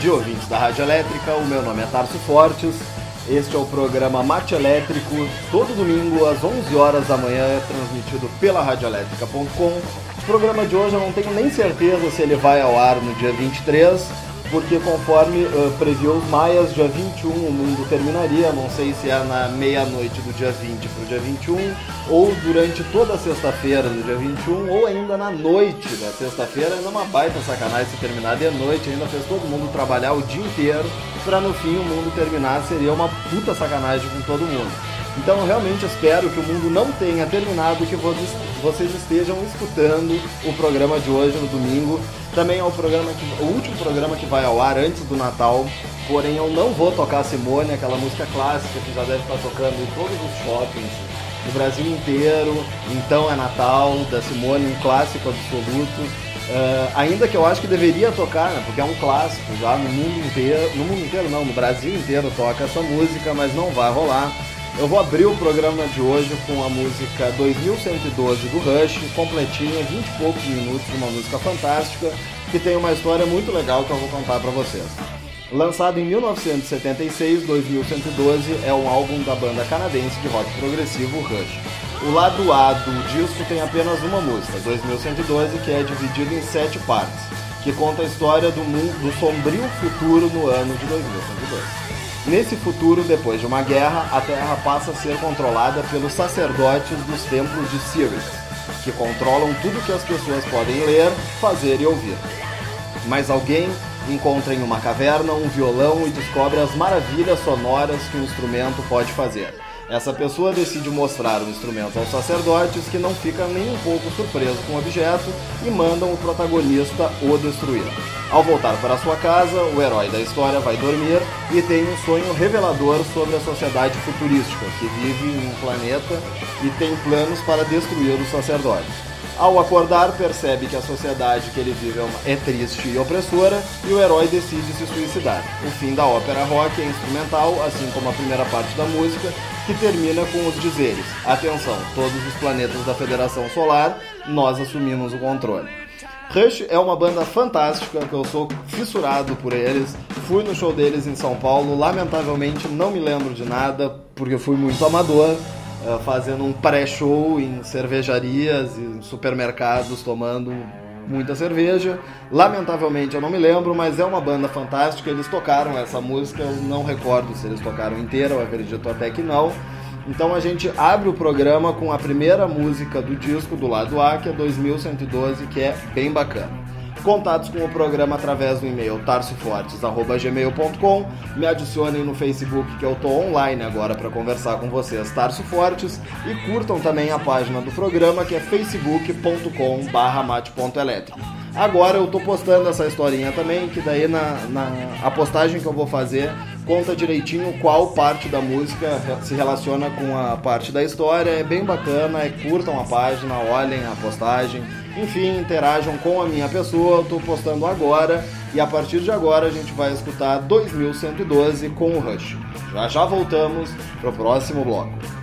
dia, ouvintes da Rádio Elétrica. O meu nome é Tarso Fortes. Este é o programa Mate Elétrico. Todo domingo, às 11 horas da manhã, é transmitido pela radioelétrica.com. O programa de hoje eu não tenho nem certeza se ele vai ao ar no dia 23, porque conforme uh, previu os maias, dia 21 o mundo terminaria, não sei se é na meia-noite do dia 20 para o dia 21, ou durante toda a sexta-feira do dia 21, ou ainda na noite da sexta-feira, ainda uma baita sacanagem se terminar de noite, ainda fez todo mundo trabalhar o dia inteiro, para no fim o mundo terminar, seria uma puta sacanagem com todo mundo. Então eu realmente espero que o mundo não tenha terminado e que vocês estejam escutando o programa de hoje no domingo. Também é o programa que, o último programa que vai ao ar antes do Natal. Porém eu não vou tocar Simone, aquela música clássica que já deve estar tocando em todos os shoppings do Brasil inteiro. Então é Natal, da Simone, um clássico absoluto. Uh, ainda que eu acho que deveria tocar, né, porque é um clássico já no mundo inteiro, no mundo inteiro não, no Brasil inteiro toca essa música, mas não vai rolar. Eu vou abrir o programa de hoje com a música 2112 do Rush, completinha, 20 e poucos minutos, uma música fantástica, que tem uma história muito legal que eu vou contar para vocês. Lançado em 1976, 2112 é um álbum da banda canadense de rock progressivo Rush. O lado A do disco tem apenas uma música, 2112, que é dividido em sete partes, que conta a história do, mundo, do sombrio futuro no ano de 2112. Nesse futuro, depois de uma guerra, a Terra passa a ser controlada pelos sacerdotes dos templos de Sirius, que controlam tudo que as pessoas podem ler, fazer e ouvir. Mas alguém encontra em uma caverna um violão e descobre as maravilhas sonoras que o instrumento pode fazer. Essa pessoa decide mostrar o instrumento aos sacerdotes, que não ficam nem um pouco surpresos com o objeto e mandam o protagonista o destruir. Ao voltar para sua casa, o herói da história vai dormir e tem um sonho revelador sobre a sociedade futurística, que vive em um planeta e tem planos para destruir os sacerdotes. Ao acordar, percebe que a sociedade que ele vive é, é triste e opressora e o herói decide se suicidar. O fim da ópera rock é instrumental, assim como a primeira parte da música, que termina com os dizeres: Atenção, todos os planetas da Federação Solar, nós assumimos o controle. Rush é uma banda fantástica, que eu sou fissurado por eles. Fui no show deles em São Paulo, lamentavelmente não me lembro de nada, porque fui muito amador. Eh, fazendo um pré-show em cervejarias e supermercados, tomando muita cerveja. Lamentavelmente eu não me lembro, mas é uma banda fantástica. Eles tocaram essa música, eu não recordo se eles tocaram inteira, eu acredito até que não. Então a gente abre o programa com a primeira música do disco do lado A, que é 2112, que é bem bacana. Contatos com o programa através do e-mail tarsofortes.gmail.com. Me adicionem no Facebook que eu tô online agora para conversar com vocês, Tarso Fortes. E curtam também a página do programa que é facebook.com mate.elétrico. Agora eu tô postando essa historinha também, que daí na, na a postagem que eu vou fazer conta direitinho qual parte da música se relaciona com a parte da história. É bem bacana, é, curtam a página, olhem a postagem, enfim, interajam com a minha pessoa. Eu tô postando agora e a partir de agora a gente vai escutar 2112 com o Rush. Já já voltamos pro próximo bloco.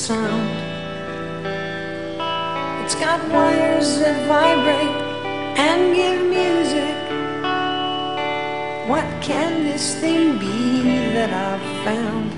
sound. It's got wires that vibrate and give music. What can this thing be that I've found?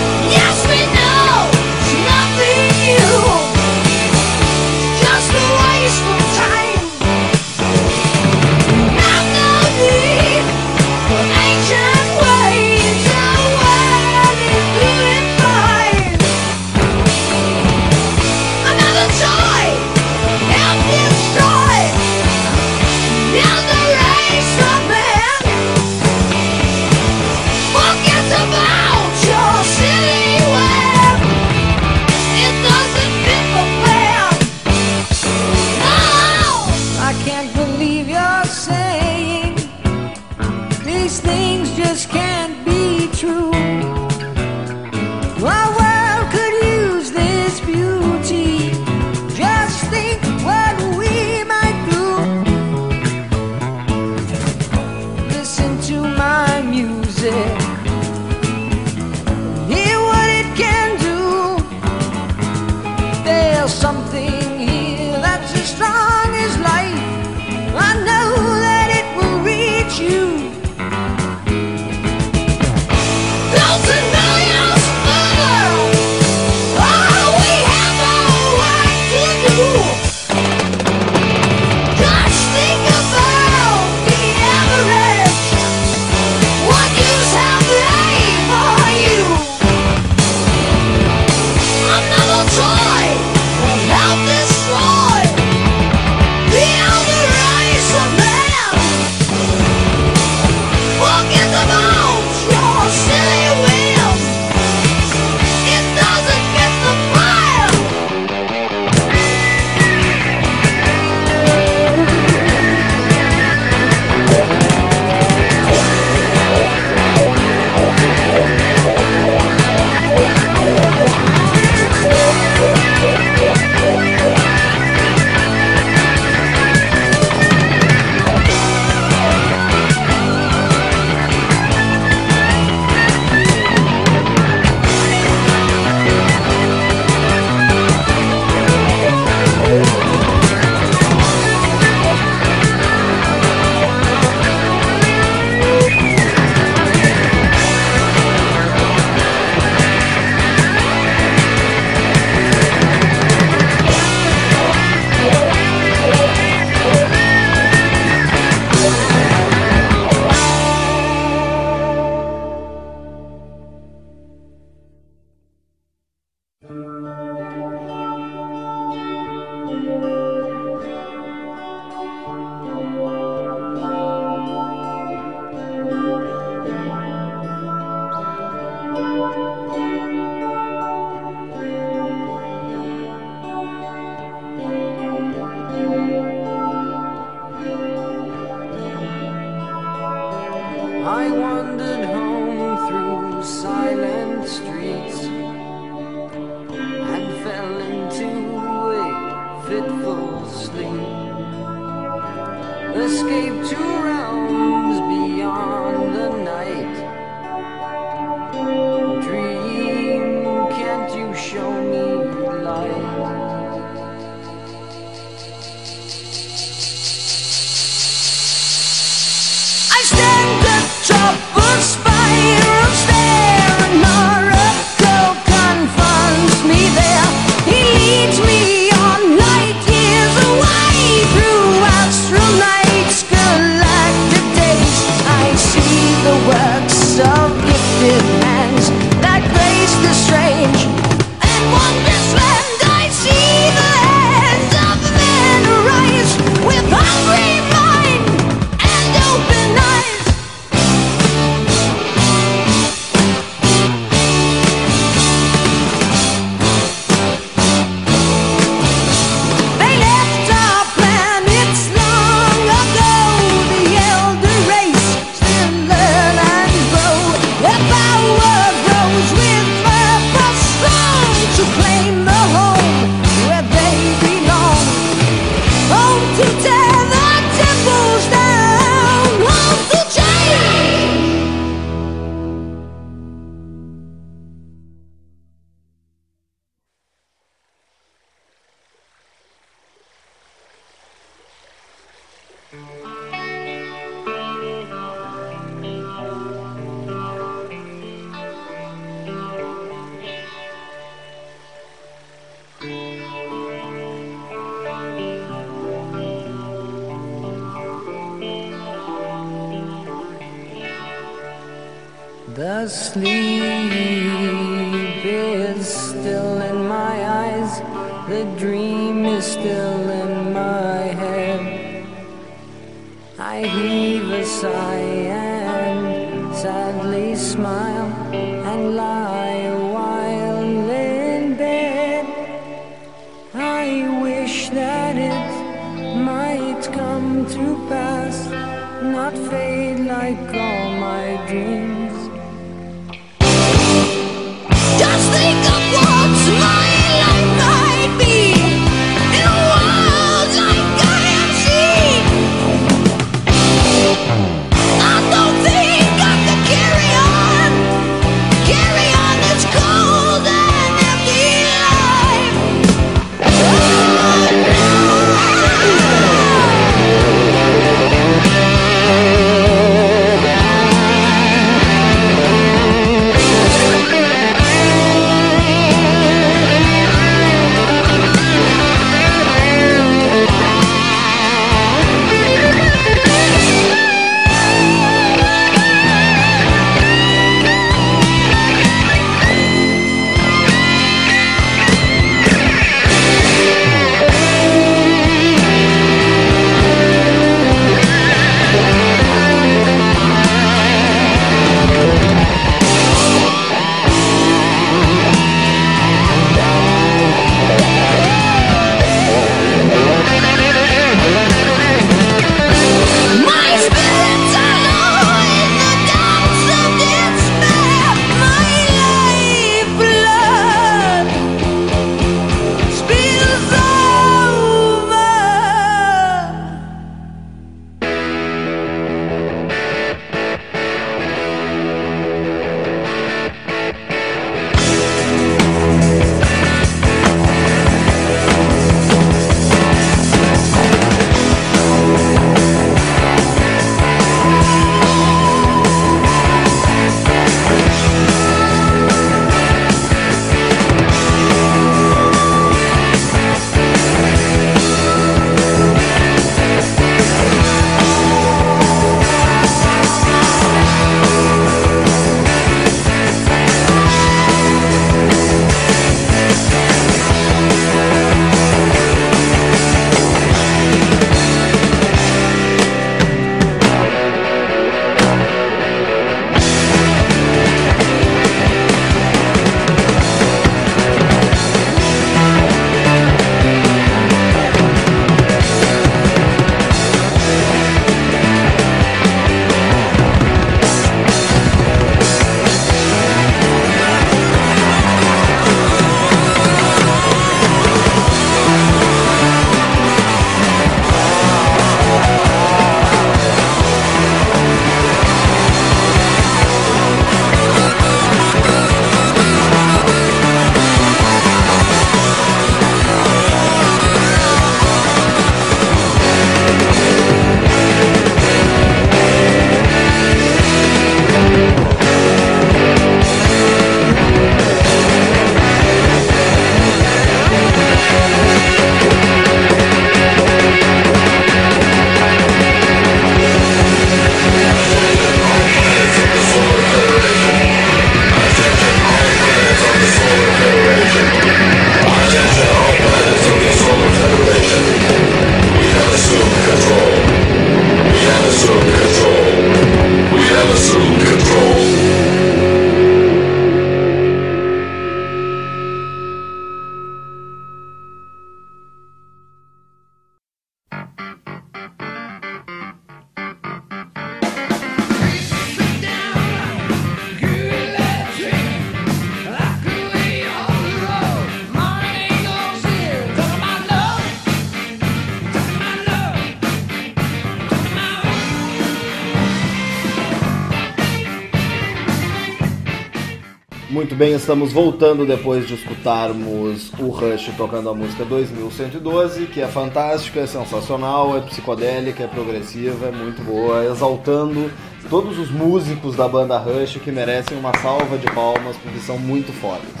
bem, estamos voltando depois de escutarmos o Rush tocando a música 2112, que é fantástica, é sensacional, é psicodélica, é progressiva, é muito boa, exaltando todos os músicos da banda Rush que merecem uma salva de palmas porque são muito fodas.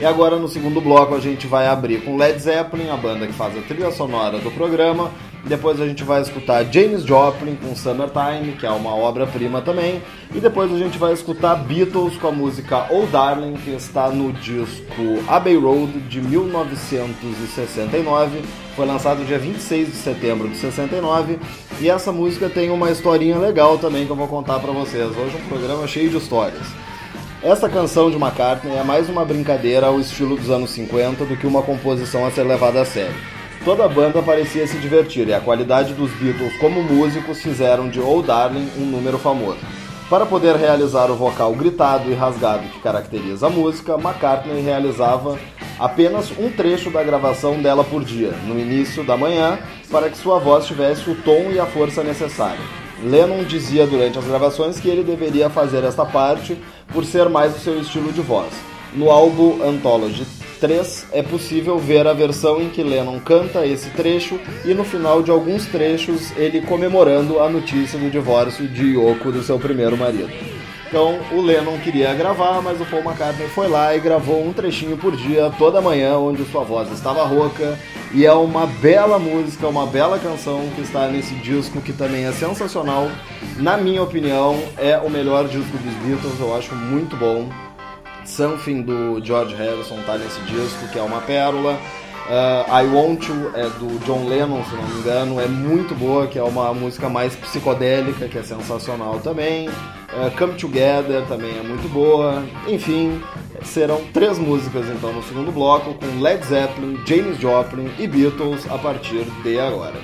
E agora no segundo bloco a gente vai abrir com Led Zeppelin, a banda que faz a trilha sonora do programa. Depois a gente vai escutar James Joplin com Summertime, que é uma obra-prima também. E depois a gente vai escutar Beatles com a música Oh Darling, que está no disco Abbey Road de 1969. Foi lançado dia 26 de setembro de 69. E essa música tem uma historinha legal também que eu vou contar para vocês. Hoje um programa cheio de histórias. Essa canção de McCartney é mais uma brincadeira ao estilo dos anos 50 do que uma composição a ser levada a sério. Toda a banda parecia se divertir e a qualidade dos Beatles como músicos fizeram de Oh Darling um número famoso. Para poder realizar o vocal gritado e rasgado que caracteriza a música, McCartney realizava apenas um trecho da gravação dela por dia, no início da manhã, para que sua voz tivesse o tom e a força necessária. Lennon dizia durante as gravações que ele deveria fazer esta parte por ser mais o seu estilo de voz. No álbum Anthology 3 é possível ver a versão em que Lennon canta esse trecho e no final de alguns trechos ele comemorando a notícia do divórcio de Yoko do seu primeiro marido. Então o Lennon queria gravar, mas o Paul McCartney foi lá e gravou um trechinho por dia, toda manhã, onde sua voz estava rouca. E é uma bela música, uma bela canção que está nesse disco que também é sensacional. Na minha opinião, é o melhor disco dos Beatles, eu acho muito bom. Something do George Harrison tá nesse disco, que é uma pérola. Uh, I Want You é do John Lennon, se não me engano, é muito boa, que é uma música mais psicodélica, que é sensacional também. Uh, Come Together também é muito boa. Enfim, serão três músicas então no segundo bloco, com Led Zeppelin, James Joplin e Beatles a partir de agora.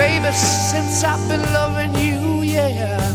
Baby, since I've been loving you, yeah.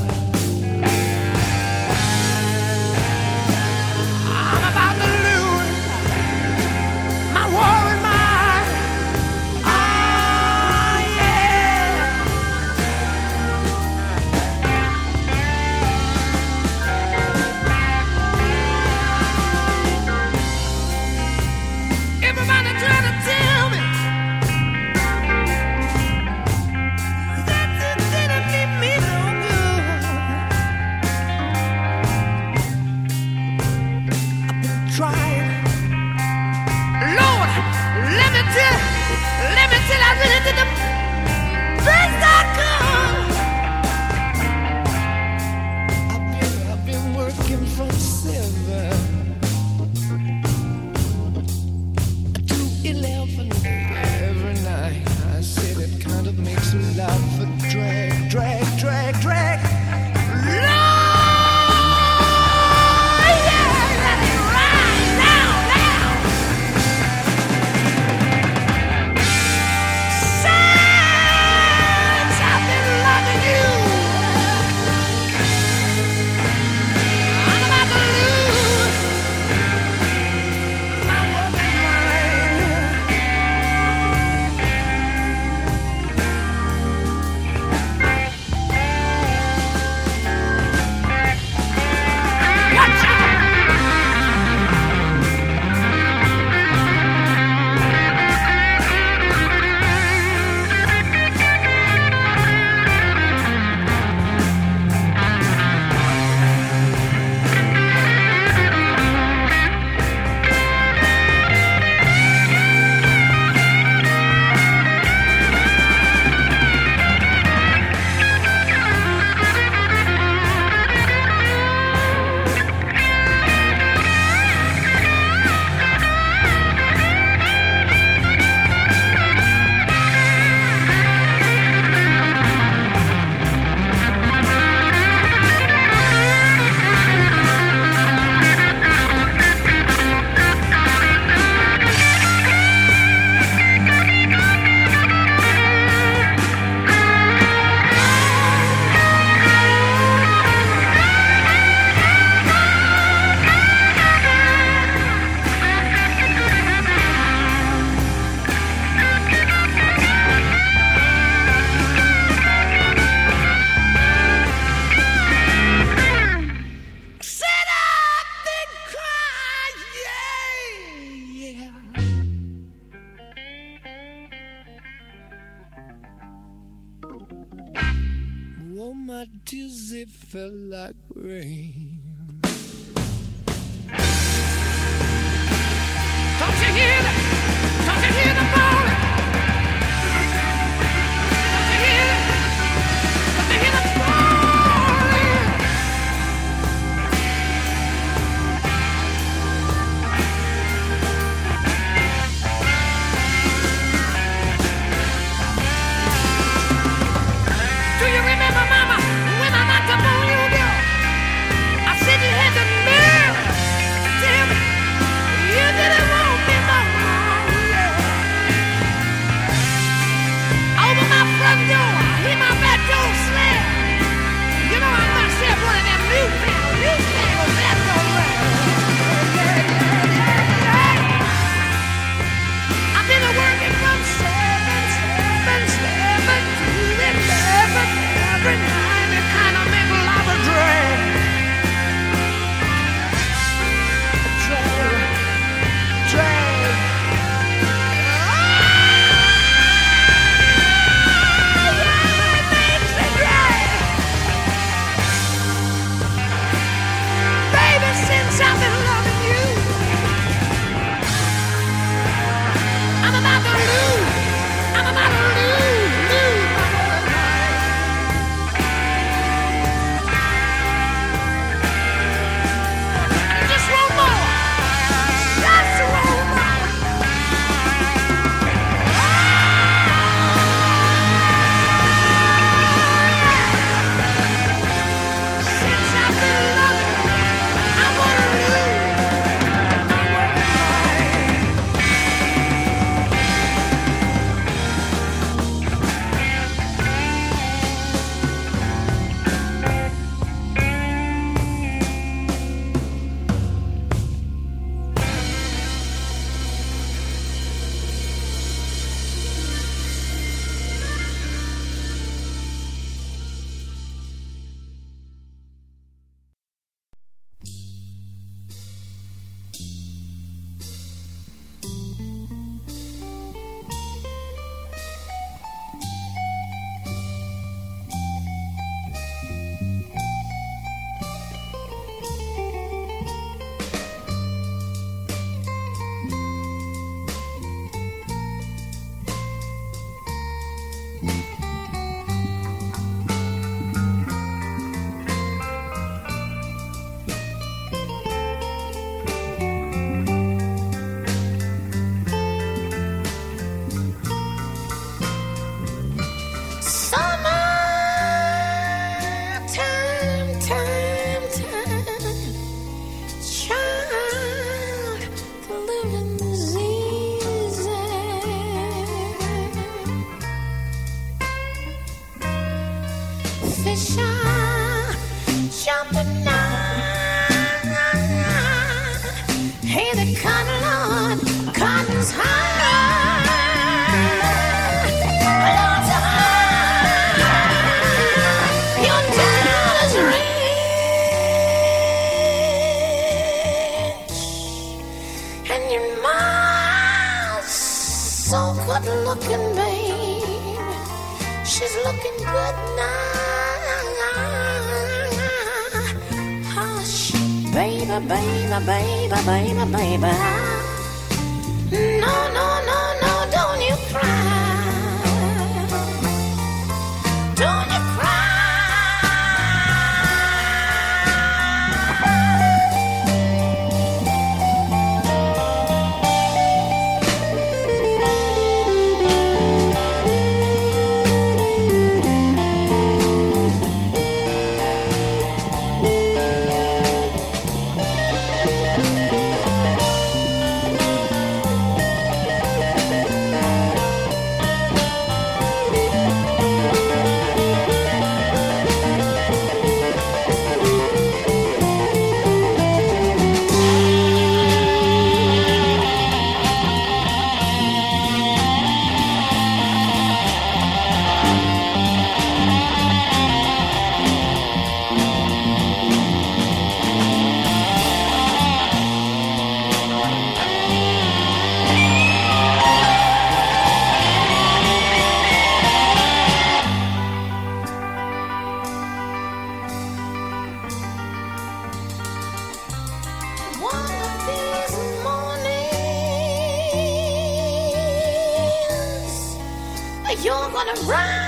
right.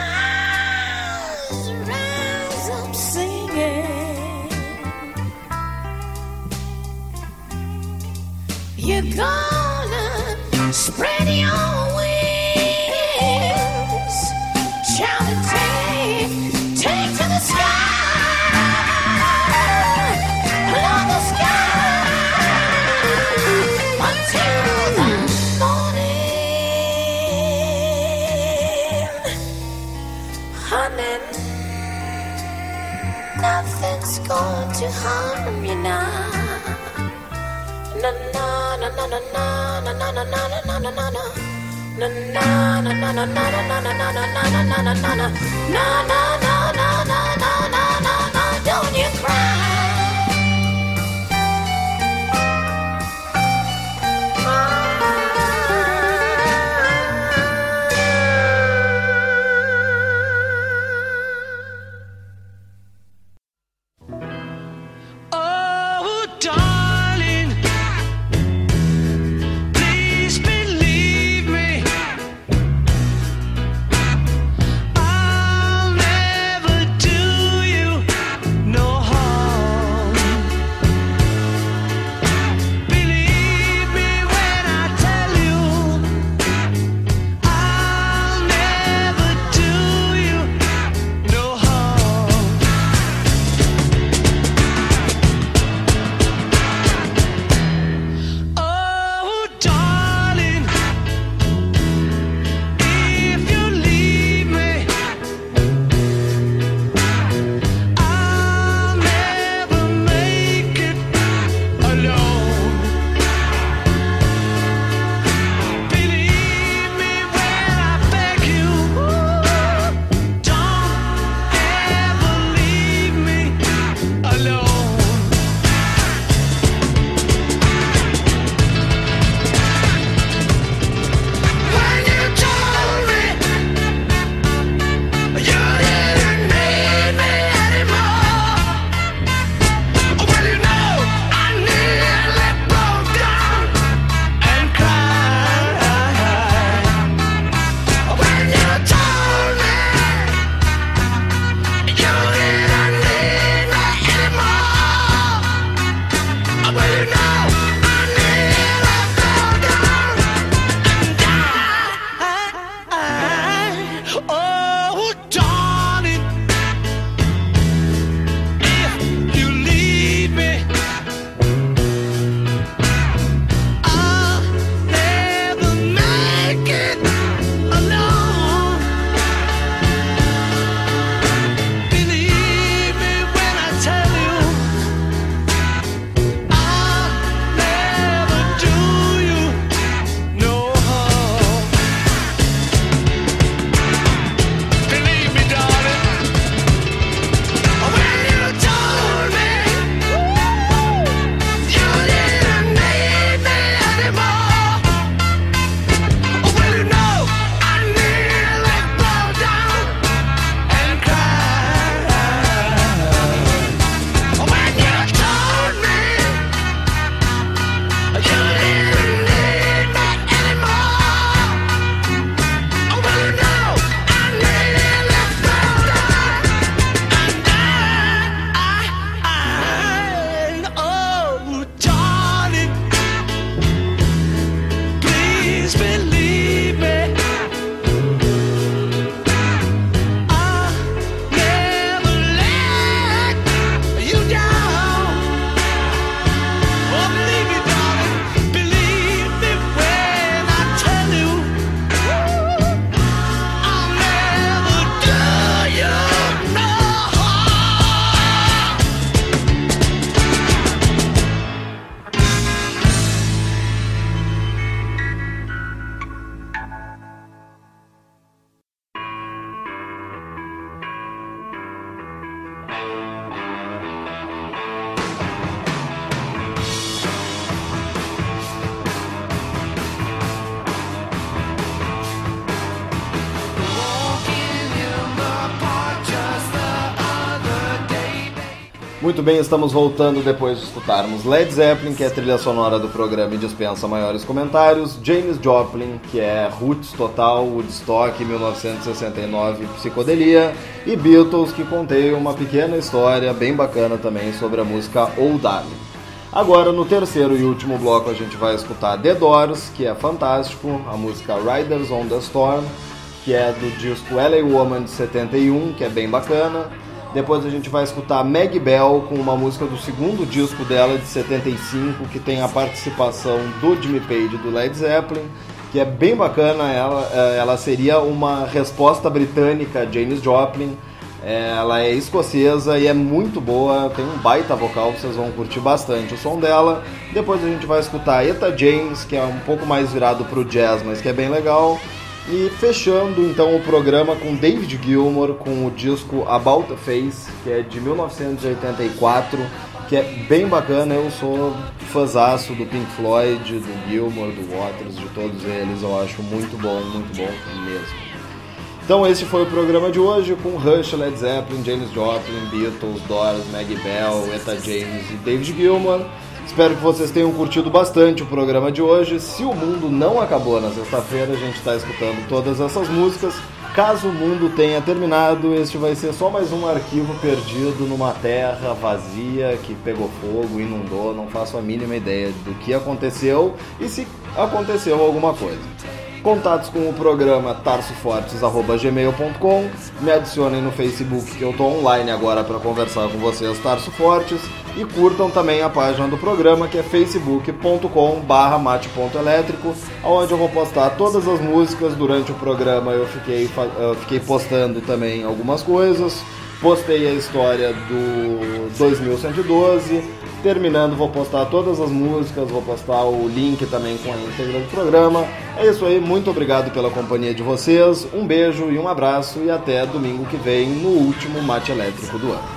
Don't you cry. Bem, estamos voltando depois de escutarmos Led Zeppelin, que é a trilha sonora do programa e dispensa maiores comentários, James Joplin, que é Roots Total, Woodstock 1969, Psicodelia, e Beatles, que contém uma pequena história bem bacana também sobre a música Old Darling. Agora, no terceiro e último bloco, a gente vai escutar The Doors, que é fantástico, a música Riders on the Storm, que é do disco LA Woman de 71, que é bem bacana. Depois a gente vai escutar Meg Bell com uma música do segundo disco dela de 75, que tem a participação do Jimmy Page do Led Zeppelin, que é bem bacana. Ela, eh, ela seria uma resposta britânica a James Joplin. Eh, Ela é escocesa e é muito boa, tem um baita vocal, vocês vão curtir bastante o som dela. Depois a gente vai escutar Eta James, que é um pouco mais virado pro jazz, mas que é bem legal. E fechando então o programa com David Gilmour com o disco About a Face, que é de 1984, que é bem bacana. Eu sou fãzaço do Pink Floyd, do Gilmour, do Waters, de todos eles. Eu acho muito bom, muito bom mesmo. Então esse foi o programa de hoje com Rush, Led Zeppelin, James Joplin, Beatles, Doors, Maggie Bell, Eta James e David Gilmour. Espero que vocês tenham curtido bastante o programa de hoje. Se o mundo não acabou na sexta-feira, a gente está escutando todas essas músicas. Caso o mundo tenha terminado, este vai ser só mais um arquivo perdido numa terra vazia que pegou fogo, inundou. Não faço a mínima ideia do que aconteceu e se aconteceu alguma coisa. Contatos com o programa tarsofortes.gmail.com Me adicionem no Facebook que eu tô online agora para conversar com vocês, Tarso Fortes. E curtam também a página do programa que é facebook.com barra mate.elétrico onde eu vou postar todas as músicas. Durante o programa eu fiquei, fiquei postando também algumas coisas. Postei a história do 2112. Terminando, vou postar todas as músicas, vou postar o link também com a íntegra do programa. É isso aí, muito obrigado pela companhia de vocês. Um beijo e um abraço e até domingo que vem no último Mate Elétrico do ano.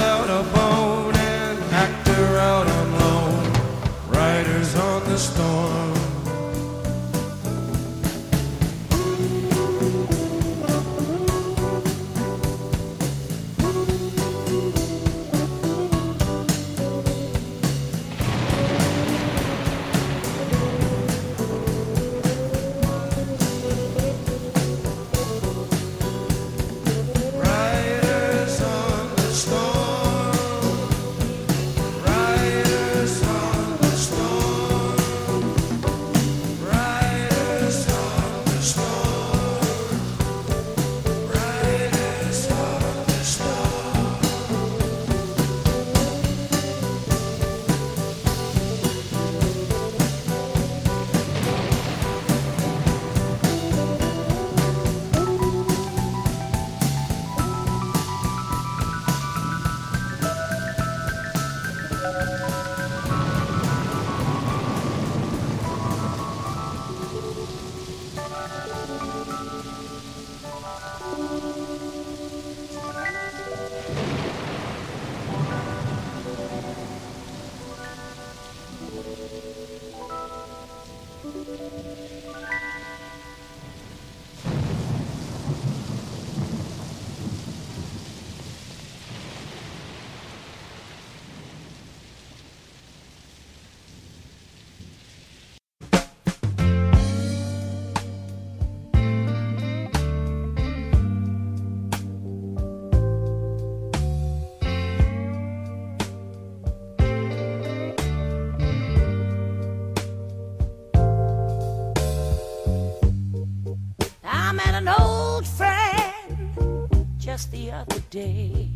just the other day.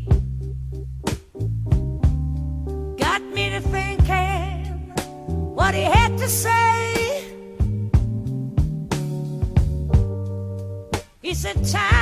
Got me to thinking what he had to say. He said, Time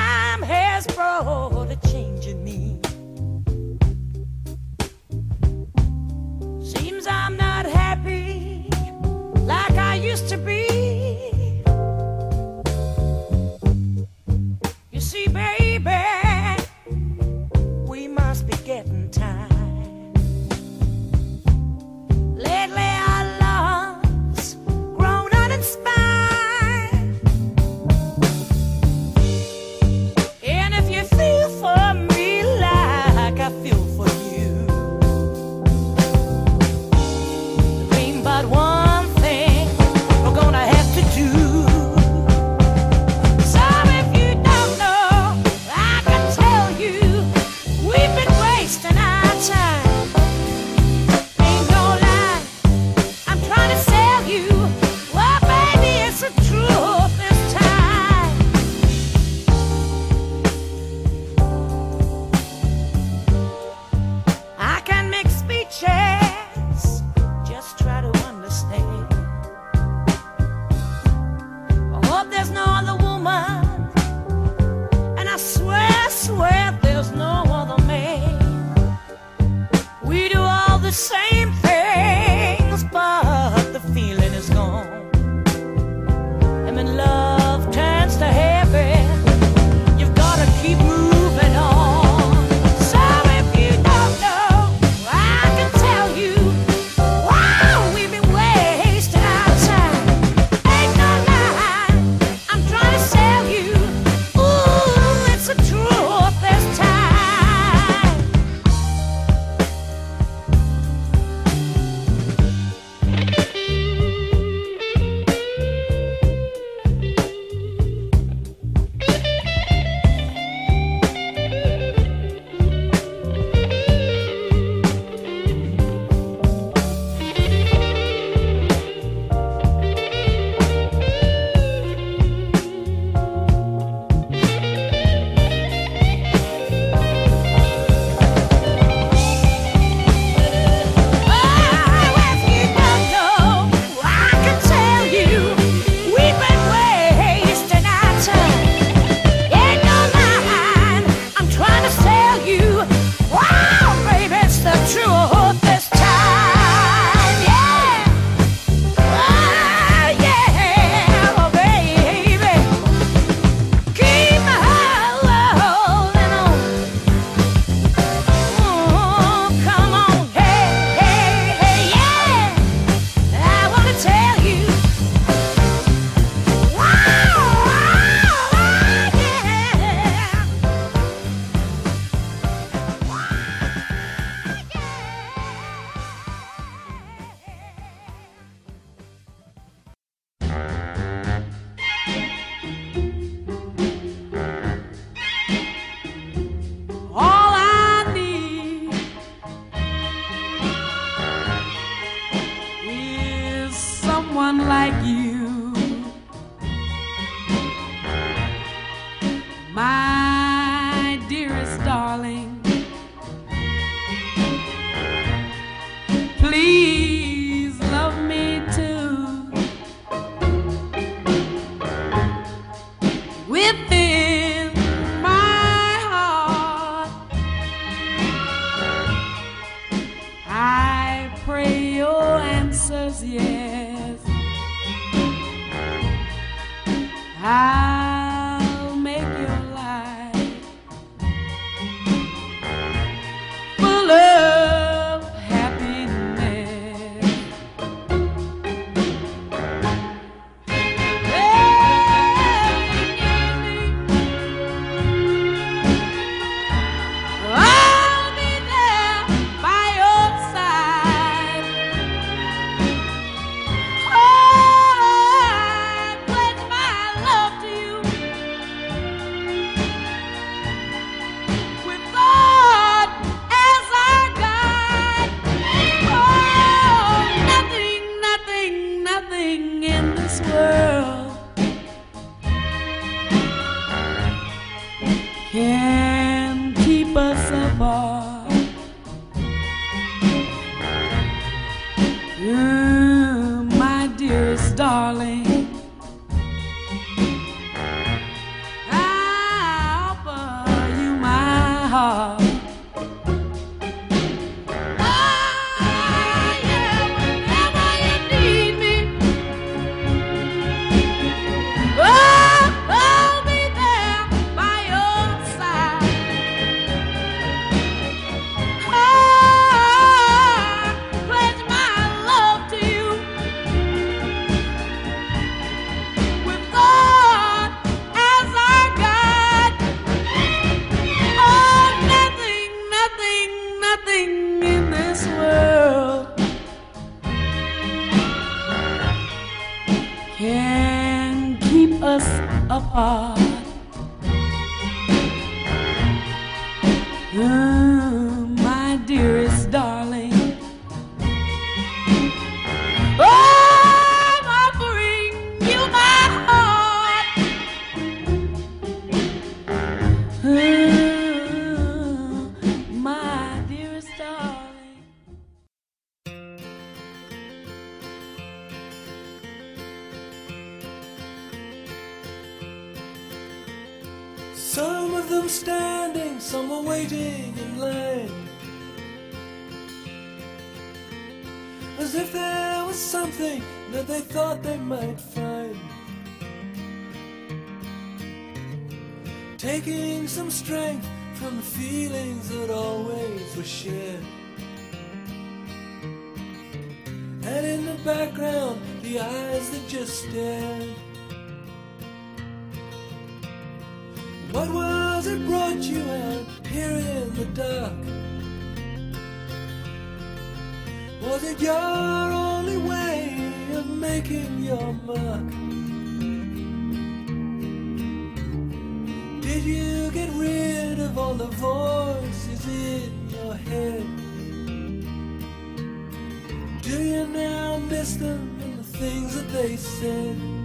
Do you now miss them and the things that they said?